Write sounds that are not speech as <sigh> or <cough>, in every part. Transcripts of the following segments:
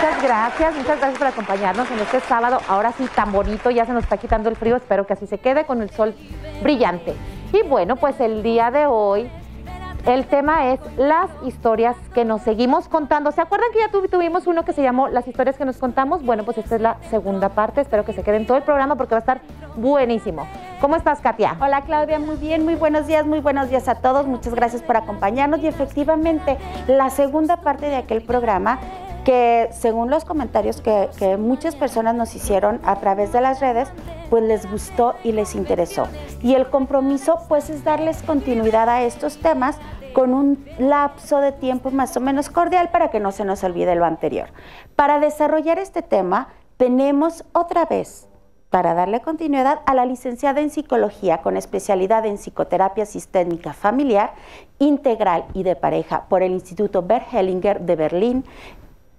muchas gracias, muchas gracias por acompañarnos en este sábado, ahora sí tan bonito, ya se nos está quitando el frío, espero que así se quede con el sol brillante. Y bueno, pues el día de hoy el tema es las historias que nos seguimos contando. ¿Se acuerdan que ya tuvimos uno que se llamó Las historias que nos contamos? Bueno, pues esta es la segunda parte. Espero que se queden todo el programa porque va a estar buenísimo. ¿Cómo estás, Katia? Hola, Claudia. Muy bien, muy buenos días, muy buenos días a todos. Muchas gracias por acompañarnos. Y efectivamente, la segunda parte de aquel programa que según los comentarios que, muchas personas nos hicieron a través de las redes, pues les gustó y les interesó. Y el compromiso pues es darles continuidad a estos temas con un lapso de tiempo más o menos cordial para que no se nos olvide lo anterior. Para desarrollar este tema tenemos otra vez para darle continuidad a la licenciada en psicología con especialidad en psicoterapia sistémica familiar, integral y de pareja por el Instituto Bert Hellinger de Berlín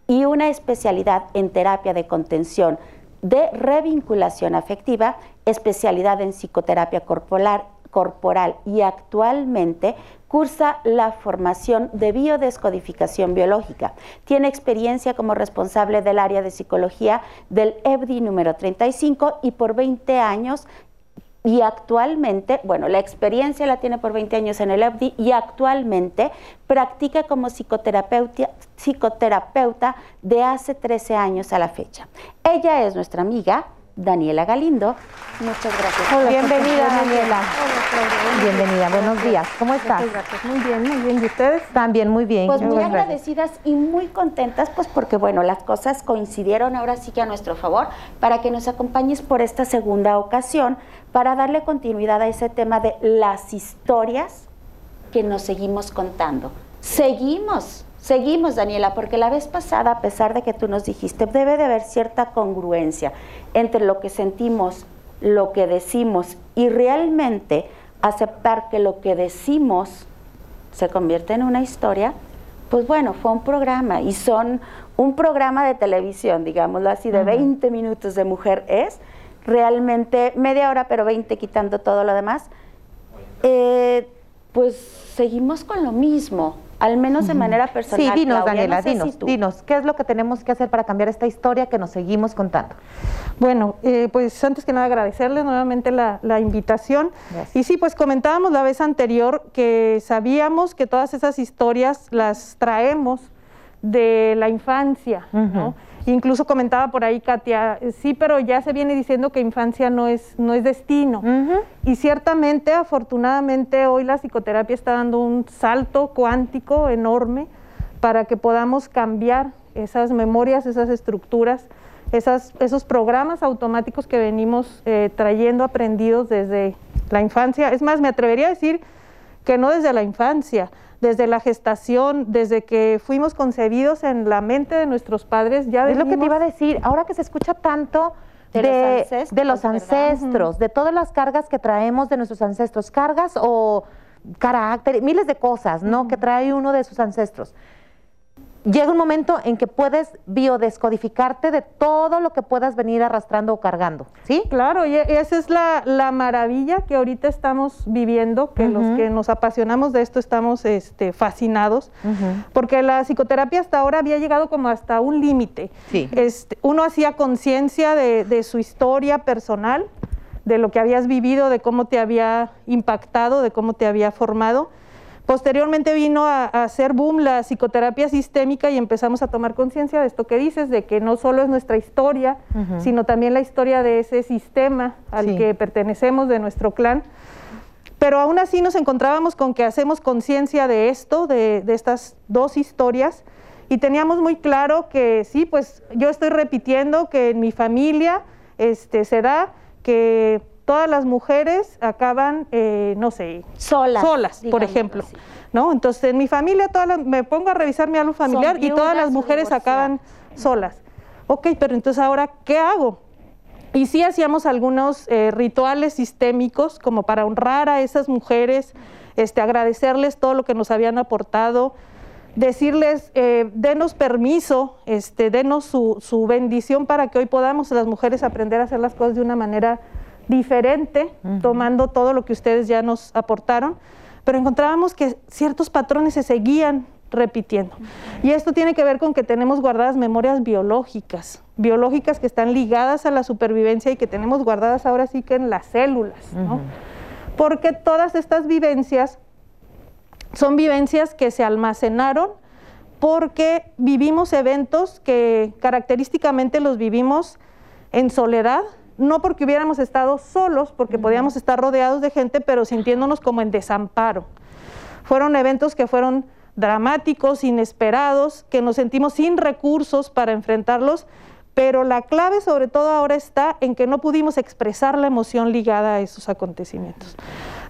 y una especialidad en terapia de contención de revinculación afectiva, especialidad en psicoterapia corporal, y actualmente cursa la formación de biodescodificación biológica. Tiene experiencia como responsable del área de psicología del EBDI número 35 y por 20 años y actualmente, bueno, la experiencia la tiene por 20 años en el EBDI y actualmente practica como psicoterapeuta, psicoterapeuta de hace 13 años a la fecha. Ella es nuestra amiga, Daniela Galindo. Muchas gracias. Bienvenida, Daniela. Hola, Bienvenida, buenos días. ¿Cómo estás? Muchas gracias. Muy bien, muy bien. ¿Y ustedes? También muy bien. Pues muy agradecidas y muy contentas, pues porque, bueno, las cosas coincidieron ahora sí que a nuestro favor, para que nos acompañes por esta segunda ocasión, para darle continuidad a ese tema de las historias que nos seguimos contando. Seguimos Seguimos, Daniela, porque la vez pasada, a pesar de que tú nos dijiste, debe de haber cierta congruencia entre lo que sentimos, lo que decimos y realmente aceptar que lo que decimos se convierte en una historia, pues bueno, fue un programa y son un programa de televisión, digámoslo así, de 20 minutos de mujer es, realmente media hora, pero 20 quitando todo lo demás, eh, pues seguimos con lo mismo al menos de manera personal. Sí, dinos, Daniela, dinos, dinos, ¿qué es lo que tenemos que hacer para cambiar esta historia que nos seguimos contando? Bueno, eh, pues antes que nada agradecerles nuevamente la, invitación. Y sí, pues comentábamos la vez anterior que sabíamos que todas esas historias las traemos de la infancia, ¿no? Incluso comentaba por ahí Katia, sí, pero ya se viene diciendo que infancia no es, no es destino. Y ciertamente, afortunadamente, hoy la psicoterapia está dando un salto cuántico enorme para que podamos cambiar esas memorias, esas estructuras, esas, esos programas automáticos que venimos eh, trayendo aprendidos desde la infancia. Es más, me atrevería a decir que no desde la infancia, desde la gestación, desde que fuimos concebidos en la mente de nuestros padres, ya Es lo que te iba a decir, ahora que se escucha tanto de, los ancestros, de, todas las cargas que traemos de nuestros ancestros, cargas o carácter, miles de cosas, ¿no? Que trae uno de sus ancestros llega un momento en que puedes biodescodificarte de todo lo que puedas venir arrastrando o cargando, ¿sí? Claro, y esa es la, maravilla que ahorita estamos viviendo, que los que nos apasionamos de esto estamos este, fascinados, porque la psicoterapia hasta ahora había llegado como hasta un límite. Sí. Este, uno hacía conciencia de, de su historia personal, de lo que habías vivido, de cómo te había impactado, de cómo te había formado, Posteriormente vino a, hacer boom la psicoterapia sistémica y empezamos a tomar conciencia de esto que dices, de que no solo es nuestra historia, sino también la historia de ese sistema al que pertenecemos, de nuestro clan. Pero aún así nos encontrábamos con que hacemos conciencia de esto, de, estas dos historias, y teníamos muy claro que sí, pues yo estoy repitiendo que en mi familia este, se da que todas las mujeres acaban, eh, no sé, solas, solas por ejemplo. ¿no? Entonces, en mi familia, todas me pongo a revisar mi álbum familiar y todas las mujeres acaban solas. Ok, pero entonces ahora, ¿qué hago? Y sí hacíamos algunos eh, rituales sistémicos como para honrar a esas mujeres, este, agradecerles todo lo que nos habían aportado, decirles, eh, denos permiso, este, denos su, su bendición para que hoy podamos las mujeres aprender a hacer las cosas de una manera diferente, tomando todo lo que ustedes ya nos aportaron, pero encontrábamos que ciertos patrones se seguían repitiendo. Y esto tiene que ver con que tenemos guardadas memorias biológicas, biológicas que están ligadas a la supervivencia y que tenemos guardadas ahora sí que en las células, ¿no? Porque todas estas vivencias son vivencias que se almacenaron porque vivimos eventos que característicamente los vivimos en soledad, no porque hubiéramos estado solos, porque podíamos estar rodeados de gente, pero sintiéndonos como en desamparo. Fueron eventos que fueron dramáticos, inesperados, que nos sentimos sin recursos para enfrentarlos, pero la clave sobre todo ahora está en que no pudimos expresar la emoción ligada a esos acontecimientos.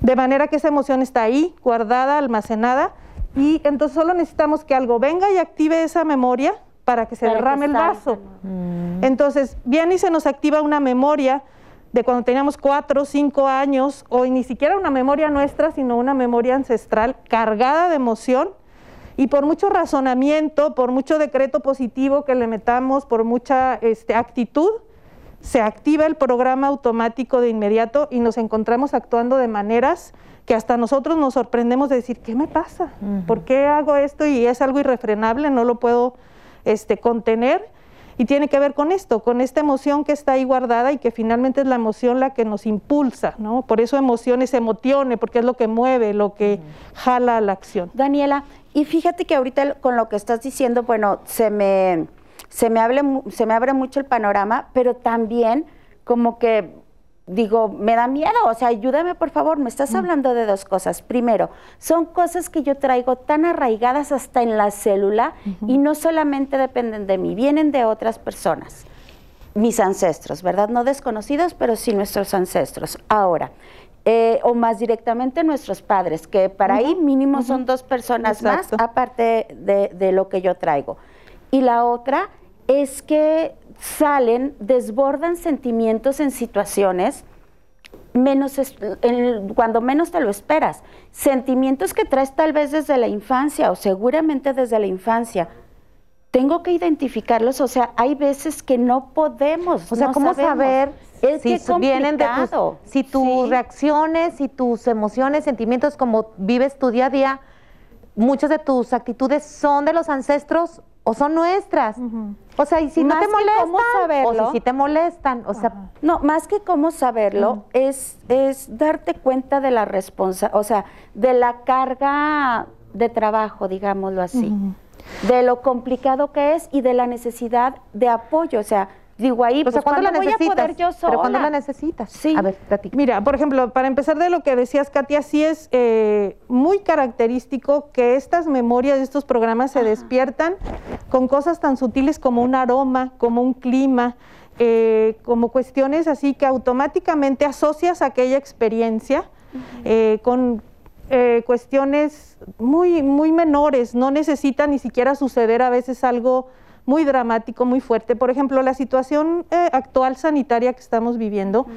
De manera que esa emoción está ahí, guardada, almacenada, y entonces solo necesitamos que algo venga y active esa memoria para que se derrame el vaso. Mm. Entonces, viene y se nos activa una memoria de cuando teníamos cuatro, cinco años, o ni siquiera una memoria nuestra, sino una memoria ancestral cargada de emoción, y por mucho razonamiento, por mucho decreto positivo que le metamos, por mucha este, actitud, se activa el programa automático de inmediato y nos encontramos actuando de maneras que hasta nosotros nos sorprendemos de decir, ¿qué me pasa? ¿Por qué hago esto? Y es algo irrefrenable, no lo puedo este, contener. Y tiene que ver con esto, con esta emoción que está ahí guardada y que finalmente es la emoción la que nos impulsa, ¿no? Por eso emociones, emotione, porque es lo que mueve, lo que jala a la acción. Daniela, y fíjate que ahorita con lo que estás diciendo, bueno, se me, se me, se me abre mucho el panorama, pero también como que digo, me da miedo, o sea, ayúdame por favor, me estás mm. hablando de dos cosas. Primero, son cosas que yo traigo tan arraigadas hasta en la célula y no solamente dependen de mí, vienen de otras personas, mis ancestros, ¿verdad? No desconocidos, pero sí nuestros ancestros. Ahora, eh, o más directamente nuestros padres, que para ahí mínimo son dos personas más, aparte de, de lo que yo traigo. Y la otra es que salen, desbordan sentimientos en situaciones menos cuando menos te lo esperas. Sentimientos que traes tal vez desde la infancia o seguramente desde la infancia. Tengo que identificarlos, o sea, hay veces que no podemos. O sea, ¿cómo saber si vienen de tus, si tus reacciones, si tus emociones, sentimientos, como vives tu día a día, muchas de tus actitudes son de los ancestros o son nuestras. O sea, y si no te molestan, o si, te molestan, o sea, no, más que cómo saberlo es es darte cuenta de la responsa, o sea, de la carga de trabajo, digámoslo así. De lo complicado que es y de la necesidad de apoyo, o sea, Digo ahí, pues, ¿cuándo la necesitas? Voy a poder yo sola? Pero cuando la necesitas. Sí. A ver, Mira, por ejemplo, para empezar de lo que decías, Katia, sí es eh, muy característico que estas memorias de estos programas se despiertan con cosas tan sutiles como un aroma, como un clima, eh, como cuestiones así que automáticamente asocias aquella experiencia eh, con cuestiones muy, muy menores, no necesita ni siquiera suceder a veces algo muy dramático, muy fuerte. Por ejemplo, la situación eh, actual sanitaria que estamos viviendo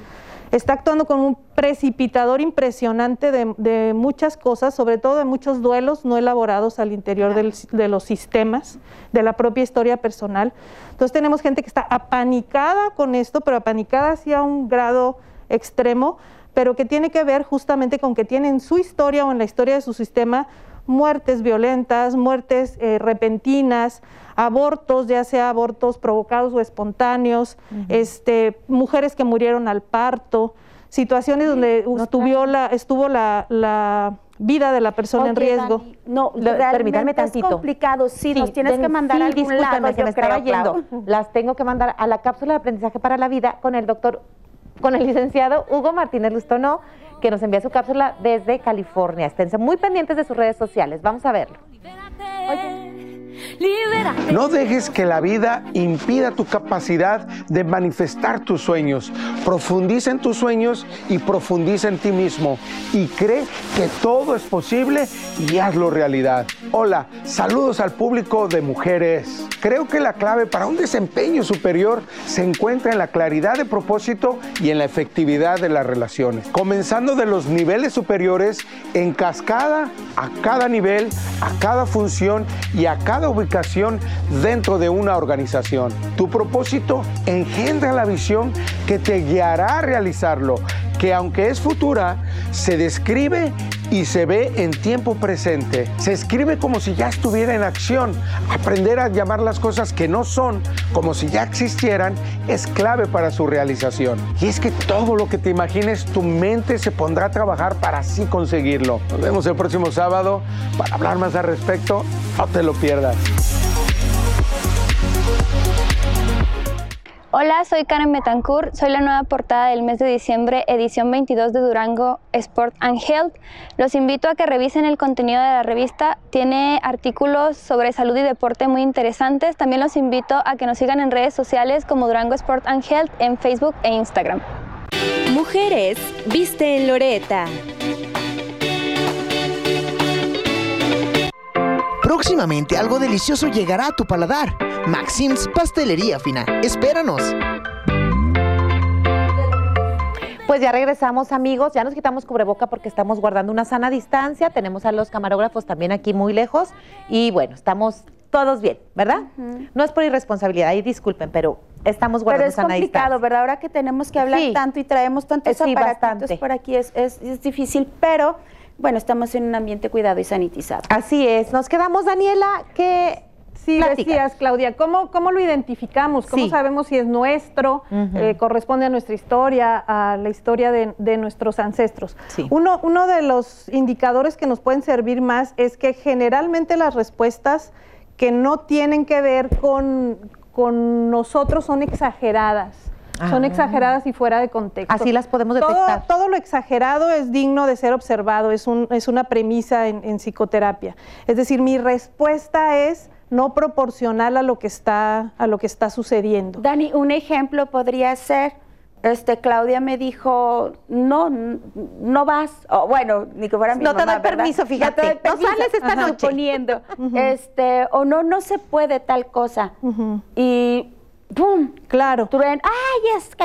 está actuando con un precipitador impresionante de, muchas cosas, sobre todo de muchos duelos no elaborados al interior de los sistemas, de la propia historia personal. Entonces tenemos gente que está apanicada con esto, pero apanicada hacia un grado extremo, pero que tiene que ver justamente con que tienen su historia o en la historia de su sistema muertes violentas, muertes eh, repentinas, abortos, ya sea abortos provocados o espontáneos, este, mujeres que murieron al parto, situaciones donde estuvo, la, estuvo la, vida de la persona en riesgo. no, permítanme tantito. Es complicado, sí, nos tienes que mandar sí, algún lado, que me estaba yendo. Las tengo que mandar a la cápsula de aprendizaje para la vida con el doctor, con el licenciado Hugo Martínez Lustono, que nos envía su cápsula desde California. Esténse muy pendientes de sus redes sociales. Vamos a verlo. No dejes que la vida impida tu capacidad de manifestar tus sueños. Profundiza en tus sueños y profundiza en ti mismo. Y cree que todo es posible y hazlo realidad. Hola, saludos al público de mujeres. Creo que la clave para un desempeño superior se encuentra en la claridad de propósito y en la efectividad de las relaciones. Comenzando de los niveles superiores, en cascada a cada nivel, a cada función y a cada ubicación dentro de una organización. Tu propósito engendra la visión que te guiará a realizarlo, que aunque es futura, se describe y se ve en tiempo presente. Se escribe como si ya estuviera en acción. Aprender a llamar las cosas que no son como si ya existieran es clave para su realización. Y es que todo lo que te imagines, tu mente se pondrá a trabajar para así conseguirlo. Nos vemos el próximo sábado para hablar más al respecto. No te lo pierdas. Hola, soy Karen Betancourt, soy la nueva portada del mes de diciembre, edición 22 de Durango Sport and Health. Los invito a que revisen el contenido de la revista, tiene artículos sobre salud y deporte muy interesantes. También los invito a que nos sigan en redes sociales como Durango Sport and Health en Facebook e Instagram. Mujeres, viste en Loreta. Próximamente algo delicioso llegará a tu paladar. Maxim's Pastelería Fina. Espéranos. Pues ya regresamos amigos, ya nos quitamos cubreboca porque estamos guardando una sana distancia, tenemos a los camarógrafos también aquí muy lejos y bueno, estamos todos bien, ¿verdad? No es por irresponsabilidad, y disculpen, pero estamos guardando Pero es complicado, ¿verdad? Ahora que tenemos que hablar tanto y traemos tantos sí, aparatitos por aquí, es, es difícil, pero bueno, estamos en un ambiente cuidado y sanitizado. Así es. Nos quedamos, Daniela, que Sí, decías, Claudia, ¿cómo, ¿cómo lo identificamos? ¿Cómo sabemos si es nuestro, eh, corresponde a nuestra historia, a la historia de, nuestros ancestros? Uno, uno de los indicadores que nos pueden servir más es que generalmente las respuestas que no tienen que ver con, con nosotros son exageradas. Son ah. exageradas y fuera de contexto. Así las podemos detectar. Todo, lo exagerado es digno de ser observado, es, un, es una premisa en, psicoterapia. Es decir, mi respuesta es no proporcional a lo que está, a lo que está sucediendo. Dani, un ejemplo podría ser, este, Claudia me dijo, no, no vas, bueno, ni que fuera mi No te doy permiso, fíjate, no, sales esta noche. Poniendo, <laughs> este, o no, no se puede tal cosa. Y ¡pum! Claro. ¡ay, es que...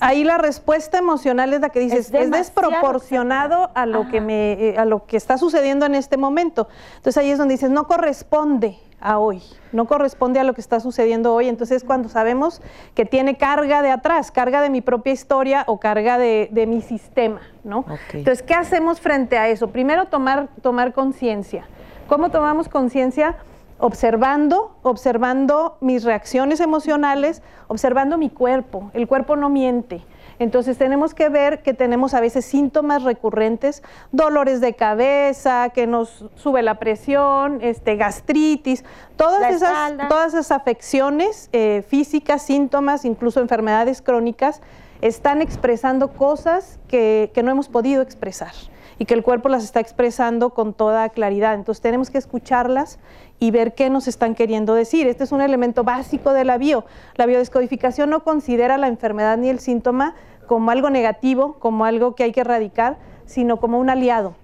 Ahí la respuesta emocional es la que dices, es, desproporcionado a lo, que me, eh, a lo que está sucediendo en este momento. Entonces ahí es donde dices, no corresponde a hoy, no corresponde a lo que está sucediendo hoy. Entonces cuando sabemos que tiene carga de atrás, carga de mi propia historia o carga de, mi sistema, ¿no? Entonces, ¿qué hacemos frente a eso? Primero, tomar, tomar conciencia. ¿Cómo tomamos conciencia? Observando, observando mis reacciones emocionales, observando mi cuerpo. El cuerpo no miente. Entonces tenemos que ver que tenemos a veces síntomas recurrentes, dolores de cabeza, que nos sube la presión, este, gastritis, todas, esas, todas esas afecciones eh, físicas, síntomas, incluso enfermedades crónicas, están expresando cosas que no hemos podido expresar y que el cuerpo las está expresando con toda claridad. Entonces tenemos que escucharlas y ver qué nos están queriendo decir. Este es un elemento básico de la bio. La biodescodificación no considera la enfermedad ni el síntoma como algo negativo, como algo que hay que erradicar, sino como un aliado.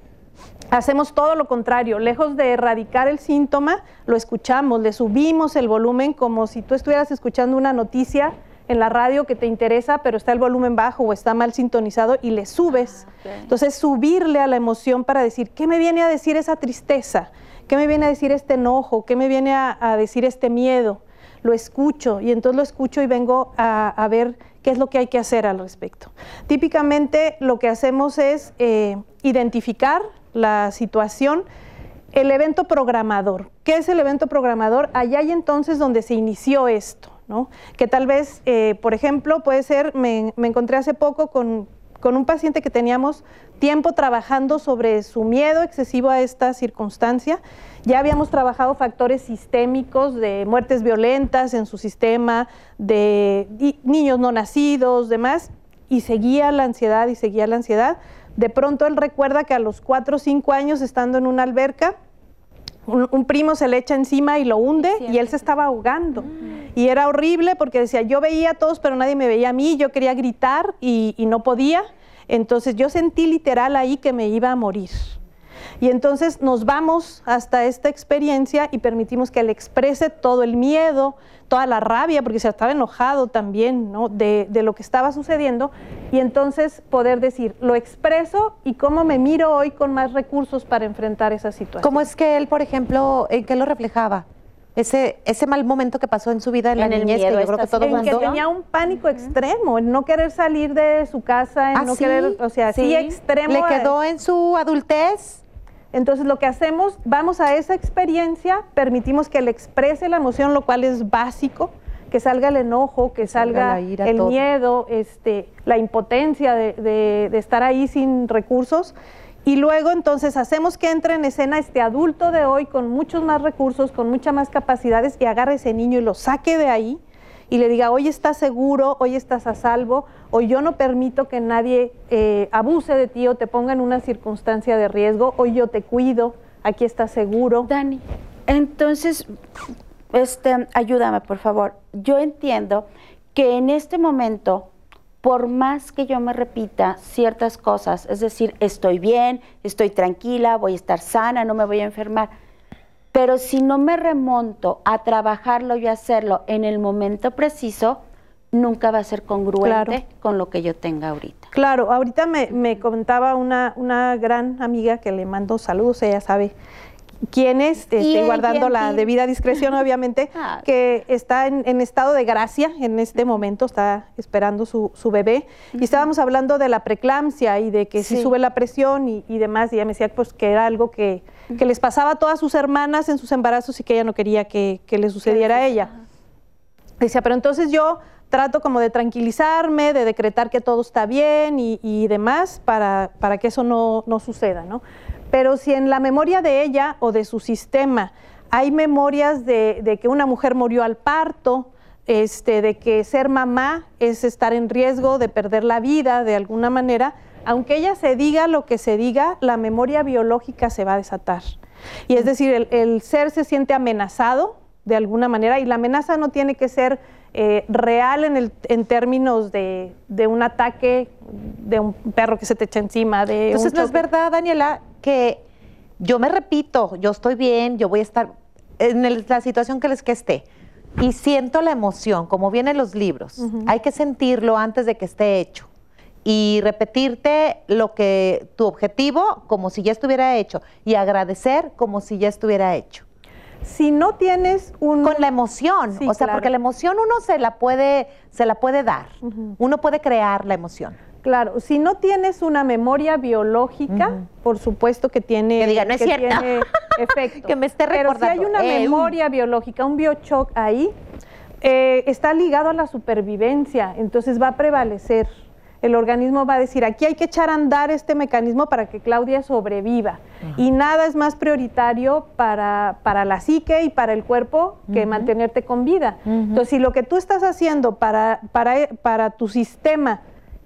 Hacemos todo lo contrario, lejos de erradicar el síntoma, lo escuchamos, le subimos el volumen como si tú estuvieras escuchando una noticia en la radio que te interesa, pero está el volumen bajo o está mal sintonizado y le subes. Ah, Entonces, subirle a la emoción para decir, ¿qué me viene a decir esa tristeza? ¿Qué me viene a decir este enojo? ¿Qué me viene a, decir este miedo? Lo escucho y entonces lo escucho y vengo a, ver qué es lo que hay que hacer al respecto. Típicamente lo que hacemos es eh, identificar la situación, el evento programador. ¿Qué es el evento programador? Allá hay entonces donde se inició esto. Que tal vez, eh, por ejemplo, puede ser, me, encontré hace poco con, un paciente que teníamos tiempo trabajando sobre su miedo excesivo a esta circunstancia. Ya habíamos trabajado factores sistémicos de muertes violentas en su sistema, de niños no nacidos, demás, y seguía la ansiedad y seguía la ansiedad. De pronto él recuerda que a los cuatro o cinco años, estando en una alberca, un, primo se le echa encima y lo hunde y él se estaba ahogando. Mm. Y era horrible porque decía, yo veía a todos, pero nadie me veía a mí, yo quería gritar y, y no podía. Entonces yo sentí literal ahí que me iba a morir. Y entonces nos vamos hasta esta experiencia y permitimos que él exprese todo el miedo, toda la rabia, porque se estaba enojado también ¿no? de, lo que estaba sucediendo, y entonces poder decir, lo expreso y cómo me miro hoy con más recursos para enfrentar esa situación. ¿Cómo es que él, por ejemplo, en qué lo reflejaba? ese, ese mal momento que pasó en su vida en, la niñez, que yo creo que todo en mundo... que tenía un pánico extremo, en no querer salir de su casa, en ¿Ah, no sí? querer, o sea, sí, Sí. extremo. ¿Le quedó en su adultez? Entonces lo que hacemos, vamos a esa experiencia, permitimos que él exprese la emoción, lo cual es básico, que salga el enojo, que Salga salga la ira, el todo. miedo, este, la impotencia de, de- de estar ahí sin recursos. Y luego entonces hacemos que entre en escena este adulto de hoy con muchos más recursos, con muchas más capacidades y agarre ese niño y lo saque de ahí y le diga, hoy estás seguro, hoy estás a salvo, hoy yo no permito que nadie eh, abuse de ti o te ponga en una circunstancia de riesgo, hoy yo te cuido, aquí estás seguro. Dani, entonces, este, ayúdame, por favor. Yo entiendo que en este momento, por más que yo me repita ciertas cosas, es decir, estoy bien, estoy tranquila, voy a estar sana, no me voy a enfermar, pero si no me remonto a trabajarlo y hacerlo en el momento preciso, nunca va a ser congruente Claro. con lo que yo tenga ahorita. Claro, ahorita me, me comentaba una, una gran amiga que le mando saludos, ella sabe quién es, este, ¿Quién, guardando la debida discreción, obviamente, <laughs> Ah. que está en, en estado de gracia en este momento, está esperando su, su bebé. Y estábamos hablando de la preeclampsia y de que si sube la presión y, y demás, y ella me decía pues, que era algo que, que les pasaba a todas sus hermanas en sus embarazos y que ella no quería que, que le sucediera a ella. Decía, pero entonces yo trato como de tranquilizarme, de decretar que todo está bien y, y demás para, para que eso no, no suceda, ¿no? Pero si en la memoria de ella o de su sistema hay memorias de, de que una mujer murió al parto, este, de que ser mamá es estar en riesgo de perder la vida de alguna manera, aunque ella se diga lo que se diga, la memoria biológica se va a desatar. Y es decir, el, el ser se siente amenazado de alguna manera y la amenaza no tiene que ser eh, real en, el, en términos de, de un ataque de un perro que se te echa encima, de Entonces, ¿no es verdad, Daniela, que yo me repito, yo estoy bien, yo voy a estar en el- la situación que les que esté y siento la emoción, como vienen los libros, hay que sentirlo antes de que esté hecho y repetirte lo que tu objetivo como si ya estuviera hecho y agradecer como si ya estuviera hecho. Si no tienes un... Con la emoción, Sí, o sea, claro. porque la emoción uno se la puede se la puede dar. Uno puede crear la emoción. Claro, si no tienes una memoria biológica, por supuesto que tiene, Que diga, "No es cierto". tiene <laughs> efecto. Que me esté Pero si hay recordando, una "Eh, memoria biológica, un biochoc ahí, eh, está ligado a la supervivencia, entonces va a prevalecer. El organismo va a decir, aquí hay que echar a andar este mecanismo para que Claudia sobreviva. Y nada es más prioritario para, para la psique y para el cuerpo que mantenerte con vida. Entonces, si lo que tú estás haciendo para, para, para tu sistema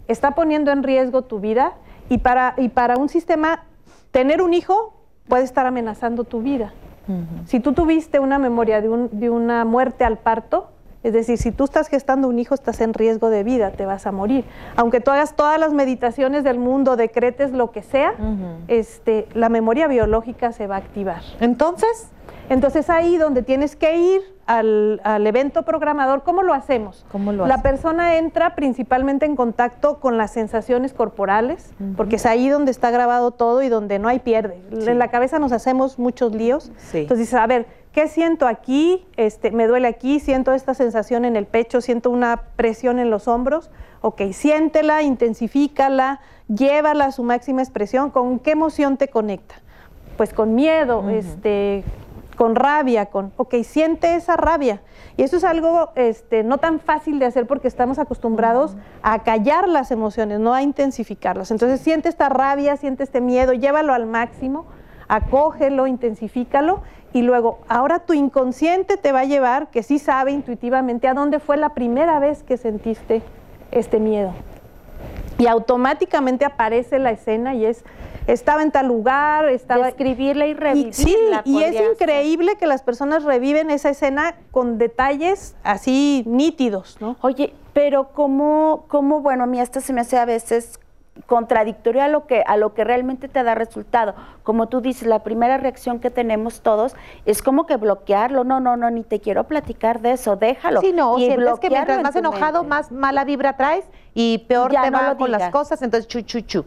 está poniendo en riesgo tu vida y para, y para un sistema, tener un hijo puede estar amenazando tu vida. Si tú tuviste una memoria de, un- de una muerte al parto, es decir, si tú estás gestando un hijo, estás en riesgo de vida, te vas a morir. Aunque tú hagas todas las meditaciones del mundo, decretes lo que sea, este, la memoria biológica se va a activar. Entonces, Entonces ahí donde tienes que ir al, al evento programador, ¿cómo lo hacemos? ¿Cómo lo La hacen? persona entra principalmente en contacto con las sensaciones corporales, porque es ahí donde está grabado todo y donde no hay pierde. En la cabeza nos hacemos muchos líos. Sí. Entonces dices, a ver, ¿qué siento aquí? Este, me duele aquí, siento esta sensación en el pecho, siento una presión en los hombros. Ok, siéntela, intensifícala, llévala a su máxima expresión. ¿Con qué emoción te conecta? Pues con miedo, este, con rabia, con, ok, siente esa rabia. Y eso es algo este, no tan fácil de hacer porque estamos acostumbrados a callar las emociones, no a intensificarlas. Entonces siente esta rabia, siente este miedo, llévalo al máximo, acógelo, intensifícalo y luego, ahora tu inconsciente te va a llevar, que sí sabe intuitivamente, a dónde fue la primera vez que sentiste este miedo y automáticamente aparece la escena y es estaba en tal lugar, estaba Describirla y y, revivirla. sí, y es ser. increíble que las personas reviven esa escena con detalles así nítidos, ¿no? Oye, pero cómo, cómo, bueno, a mí hasta se me hace a veces contradictorio a lo que a lo que realmente te da resultado. Como tú dices, la primera reacción que tenemos todos es como que bloquearlo. No, no, no, ni te quiero platicar de eso, déjalo. Sí, no, Y sientes que mientras en más enojado, mente. más mala vibra traes y peor Ya, te no va con las cosas, entonces chu, chu, chu.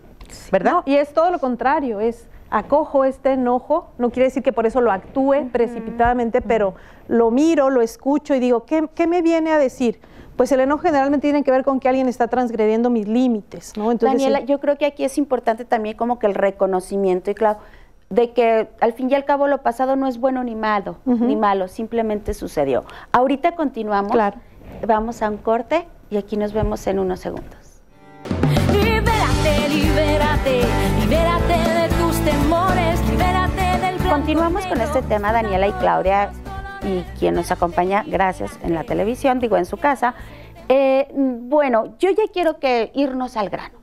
¿Verdad? No, y es todo lo contrario, es acojo este enojo, no quiere decir que por eso lo actúe precipitadamente, pero lo miro, lo escucho y digo, ¿qué, ¿qué, me viene a decir? Pues el enojo generalmente tiene que ver con que alguien está transgrediendo mis límites, ¿no? Entonces, Daniela, yo creo que aquí es importante también como que el reconocimiento y claro, de que al fin y al cabo lo pasado no es bueno ni malo, ni malo, simplemente sucedió. Ahorita continuamos, claro. vamos a un corte y aquí nos vemos en unos segundos. Libérate, libérate, libérate de tus temores, libérate del Continuamos con este tema, Daniela y Claudia, y quien nos acompaña, gracias, en la televisión, digo, en su casa. Eh, bueno, yo ya quiero que irnos al grano.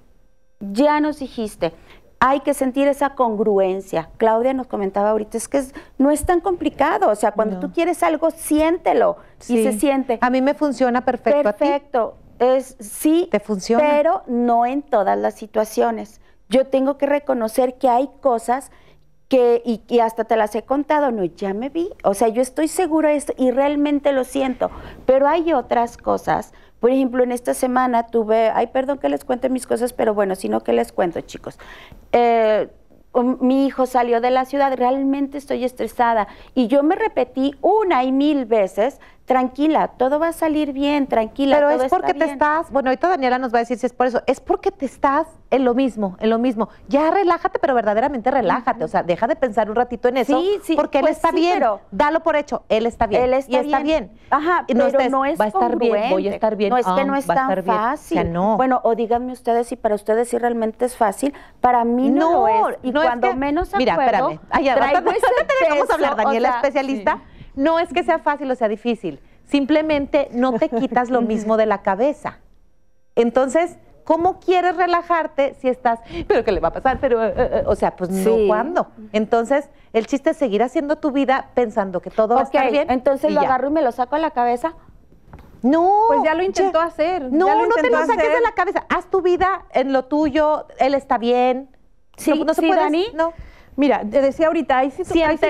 Ya nos dijiste, hay que sentir esa congruencia. Claudia nos comentaba ahorita, es que no es tan complicado, o sea, cuando tú quieres algo, siéntelo y se siente. A mí me funciona perfecto. Perfecto, es sí, ¿Te funciona? pero no en todas las situaciones. Yo tengo que reconocer que hay cosas que, y, hasta te las he contado, no, ya me vi, o sea, yo estoy segura de esto y realmente lo siento, pero hay otras cosas por ejemplo, en esta semana tuve, ay, perdón que les cuente mis cosas, pero bueno, sino que les cuento, chicos. Eh, mi hijo salió de la ciudad, realmente estoy estresada. Y yo me repetí una y mil veces tranquila, todo va a salir bien, tranquila. Pero es porque te estás, bueno, ahorita Daniela nos va a decir si es por eso, es porque te estás en lo mismo, en lo mismo. Ya relájate, pero verdaderamente relájate, o sea, deja de pensar un ratito en eso, sí, sí, porque él pues está bien, dalo por hecho, él está bien, él está y está bien. Ajá, pero no, es va a estar bien, voy a estar bien. No es que no es tan fácil. no. Bueno, o díganme ustedes si para ustedes sí realmente es fácil, para mí no, lo es. Y cuando menos Mira, espérame, Ay, traigo ese hablar, Daniela, especialista. No es que sea fácil o sea difícil Simplemente no te quitas lo mismo de la cabeza. Entonces, ¿cómo quieres relajarte si estás, pero qué le va a pasar? Pero, eh, eh, eh", o sea, pues no, ¿cuándo? Entonces, el chiste es seguir haciendo tu vida pensando que todo va a estar bien. Entonces lo agarro y me lo saco a la cabeza. No. Pues ya lo intentó hacer. No, no te lo saques de la cabeza. Haz tu vida en lo tuyo, él está bien. Sí, no, se puede, Dani. No. Mira, te decía ahorita, hay, situaciones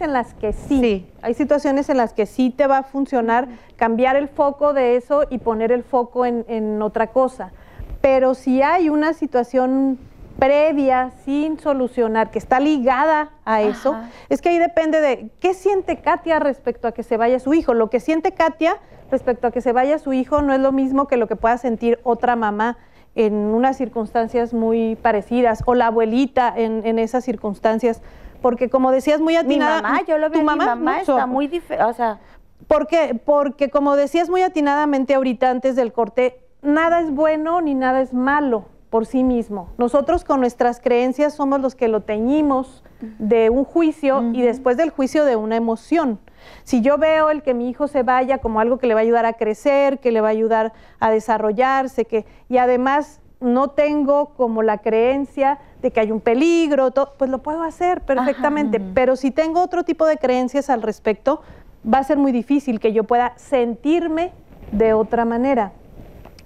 en las que sí, hay situaciones en las que sí te va a funcionar cambiar el foco de eso y poner el foco en, otra cosa. Pero si hay una situación previa, sin solucionar, que está ligada a eso, es que ahí depende de qué siente Katia respecto a que se vaya su hijo. Lo que siente Katia respecto a que se vaya su hijo no es lo mismo que lo que pueda sentir otra mamá en unas circunstancias muy parecidas, o la abuelita en, esas circunstancias, porque como decías muy atinada... Mi mamá, yo lo veo, mi mamá está muy diferente, o sea... Porque, porque como decías muy atinadamente ahorita antes del corte, nada es bueno ni nada es malo por sí mismo. Nosotros con nuestras creencias somos los que lo teñimos de un juicio y después del juicio de una emoción. Si yo veo el que mi hijo se vaya como algo que le va a ayudar a crecer, que le va a ayudar a desarrollarse, que, y además no tengo como la creencia de que hay un peligro, pues lo puedo hacer perfectamente. Pero si tengo otro tipo de creencias al respecto, va a ser muy difícil que yo pueda sentirme de otra manera.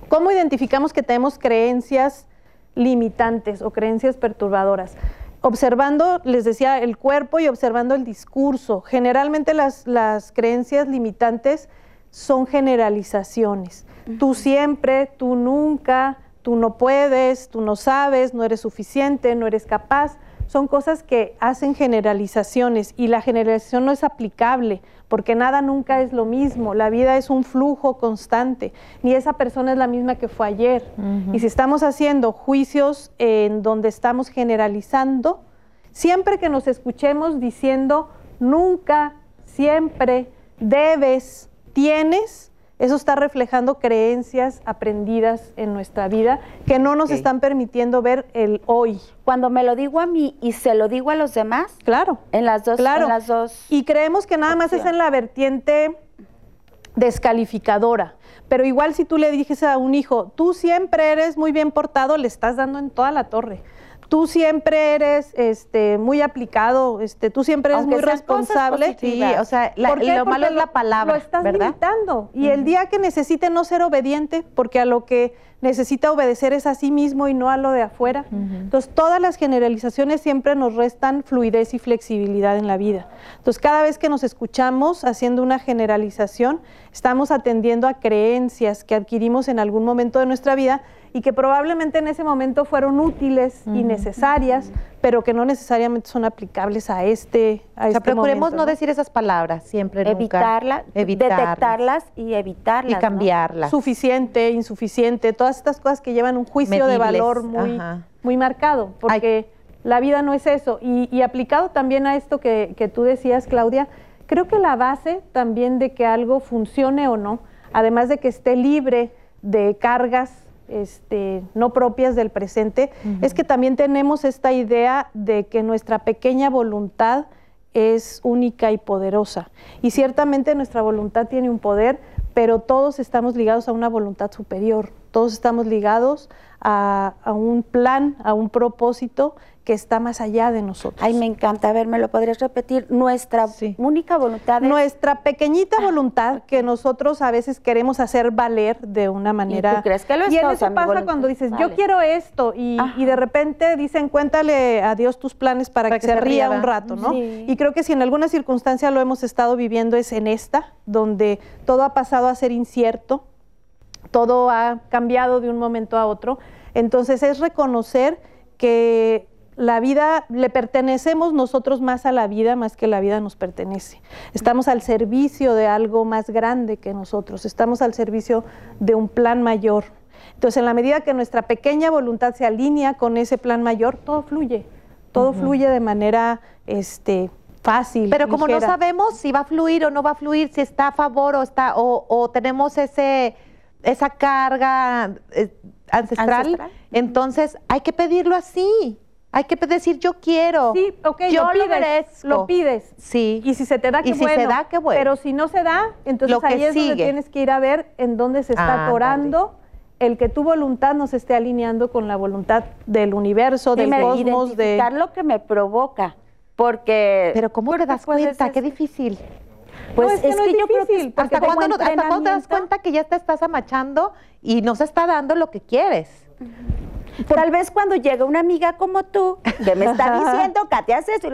¿Cómo identificamos que tenemos creencias limitantes o creencias perturbadoras? observando, les decía, el cuerpo y observando el discurso. Generalmente las, creencias limitantes son generalizaciones. Tú siempre, tú nunca, tú no puedes, tú no sabes, no eres suficiente, no eres capaz son cosas que hacen generalizaciones y la generalización no es aplicable porque nada nunca es lo mismo, la vida es un flujo constante, ni esa persona es la misma que fue ayer. Y si estamos haciendo juicios en donde estamos generalizando, siempre que nos escuchemos diciendo nunca, siempre, debes, tienes, eso está reflejando creencias aprendidas en nuestra vida que no nos están permitiendo ver el hoy. Cuando me lo digo a mí y se lo digo a los demás. Claro. En las dos. Claro. En las dos y creemos que nada más es en la vertiente descalificadora. Pero igual si tú le dices a un hijo, tú siempre eres muy bien portado, le estás dando en toda la torre tú siempre eres este, muy aplicado, este, tú siempre eres muy responsable. Sí, o sea, lo malo es la palabra. Lo estás limitando. Y el día que necesite no ser obediente, porque a lo que necesita obedecer es a sí mismo y no a lo de afuera. Entonces, todas las generalizaciones siempre nos restan fluidez y flexibilidad en la vida. Entonces, cada vez que nos escuchamos haciendo una generalización, estamos atendiendo a creencias que adquirimos en algún momento de nuestra vida y que probablemente en ese momento fueron útiles y necesarias, pero que no necesariamente son aplicables a este, a o sea, este procuremos momento, no decir esas palabras siempre, nunca. Evitarla, detectarlas y evitarlas. y ¿no? cambiarlas. suficiente, insuficiente, todas estas cosas que llevan un juicio de valor muy, ajá. muy marcado, porque la vida no es eso. Y, y aplicado también a esto que, que tú decías, Claudia, creo que la base también de que algo funcione o no, además de que esté libre de cargas este, no propias del presente, es que también tenemos esta idea de que nuestra pequeña voluntad es única y poderosa. Y ciertamente nuestra voluntad tiene un poder, pero todos estamos ligados a una voluntad superior, todos estamos ligados a, a un plan, a un propósito que está más allá de nosotros. Ay, me encanta. A ver, ¿me lo podrías repetir? Nuestra Sí. única voluntad es... Nuestra pequeñita voluntad que nosotros a veces queremos hacer valer de una manera. tú crees que lo es Y en eso pasa voluntad? cuando dices, Vale. yo quiero esto, y, y de repente dicen, cuéntale a Dios tus planes para, Para que, que se se ría ría, un rato, ¿no? Sí. Y creo que si en alguna circunstancia lo hemos estado viviendo es en esta, donde todo ha pasado a ser incierto, todo ha cambiado de un momento a otro. Entonces es reconocer que la vida, le pertenecemos nosotros más a la vida más que la vida nos pertenece. Estamos al servicio de algo más grande que nosotros, estamos al servicio de un plan mayor. Entonces, en la medida que nuestra pequeña voluntad se alinea con ese plan mayor, todo fluye, todo fluye de manera este, fácil. Pero como no sabemos si va a fluir o no va a fluir, si está a favor o está o, o tenemos ese esa carga eh, ancestral, Ancestral. entonces hay que pedirlo así. Hay que decir yo quiero. Sí, ok, yo lo pides, merezco. lo pides. Sí. Y si se te da, Y si bueno. se da, qué bueno. Pero si no se da, entonces Lo que ahí es donde tienes que ir a ver en dónde se está Ándale. atorando el que tu voluntad no se esté alineando con la voluntad del universo, del Dime, cosmos, de... lo que me provoca. Porque... Pero ¿cómo te das cuenta? Qué difícil. Pues No, es que no es yo creo que difícil, es porque ¿Hasta como cuándo, no- hasta cuándo te das cuenta que ya te estás amachando y no se está dando lo que quieres? Tal vez cuando llega una amiga como tú, que me está diciendo, Katia, haces esto,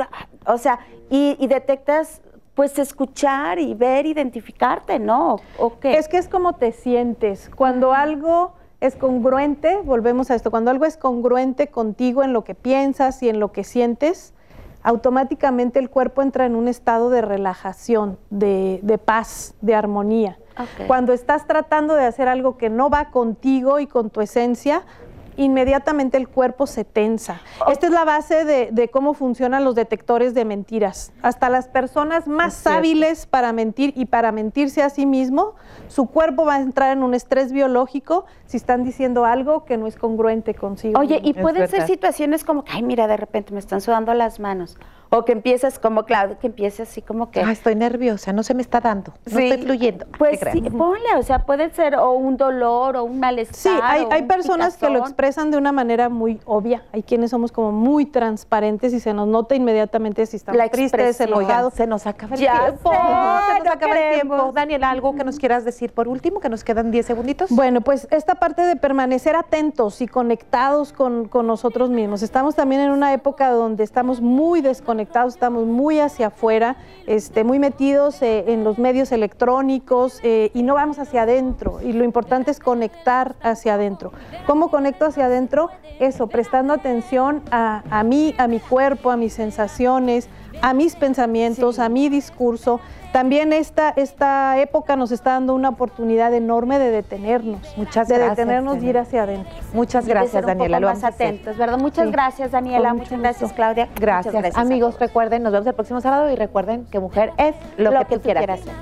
o sea, y, y detectas, pues, escuchar y ver, identificarte, ¿no? ¿O qué? Es que es como te sientes. Cuando algo es congruente, volvemos a esto, cuando algo es congruente contigo en lo que piensas y en lo que sientes, automáticamente el cuerpo entra en un estado de relajación, de, de paz, de armonía. Cuando estás tratando de hacer algo que no va contigo y con tu esencia, inmediatamente el cuerpo se tensa. Esta es la base de, de cómo funcionan los detectores de mentiras. Hasta las personas más Es cierto. hábiles para mentir y para mentirse a sí mismo, su cuerpo va a entrar en un estrés biológico si están diciendo algo que no es congruente consigo. Oye, y pueden ser situaciones como que, ay, mira, de repente me están sudando las manos. O que empiezas como, Claudia, que empieces así como que... Ah, estoy nerviosa, no se me está dando, no Sí, estoy fluyendo. Pues ¿Qué sí, ponle, o sea, puede ser o un dolor o un malestar. Sí, hay, hay personas que lo expresan de una manera muy obvia. Hay quienes somos como muy transparentes y se nos nota inmediatamente si estamos La tristes, enojados. se nos acaba el Ya tiempo. sé, se nos no acaba el tiempo. Daniel, ¿algo que nos quieras decir por último? Que nos quedan 10 segunditos. Bueno, pues esta parte de permanecer atentos y conectados con, con nosotros mismos. Estamos también en una época donde estamos muy desconectados, estamos muy hacia afuera, este, muy metidos eh, en los medios electrónicos eh, y no vamos hacia adentro. Y lo importante es conectar hacia adentro. ¿Cómo conecto hacia adentro? Eso, prestando atención a, a mí, a mi cuerpo, a mis sensaciones, a mis pensamientos, a mi discurso. También esta, esta época nos está dando una oportunidad enorme de detenernos. Muchas de gracias, detenernos y ir Daniela. hacia adentro. Muchas Y de gracias, ser un Daniela. poco Lo más atentos, ¿verdad? Muchas Sí. gracias, Daniela. Muchas gracias. Claudia. Muchas Gracias. Amigos, recuerden, nos vemos el próximo sábado y recuerden que mujer es lo, que, tú quieras. ser.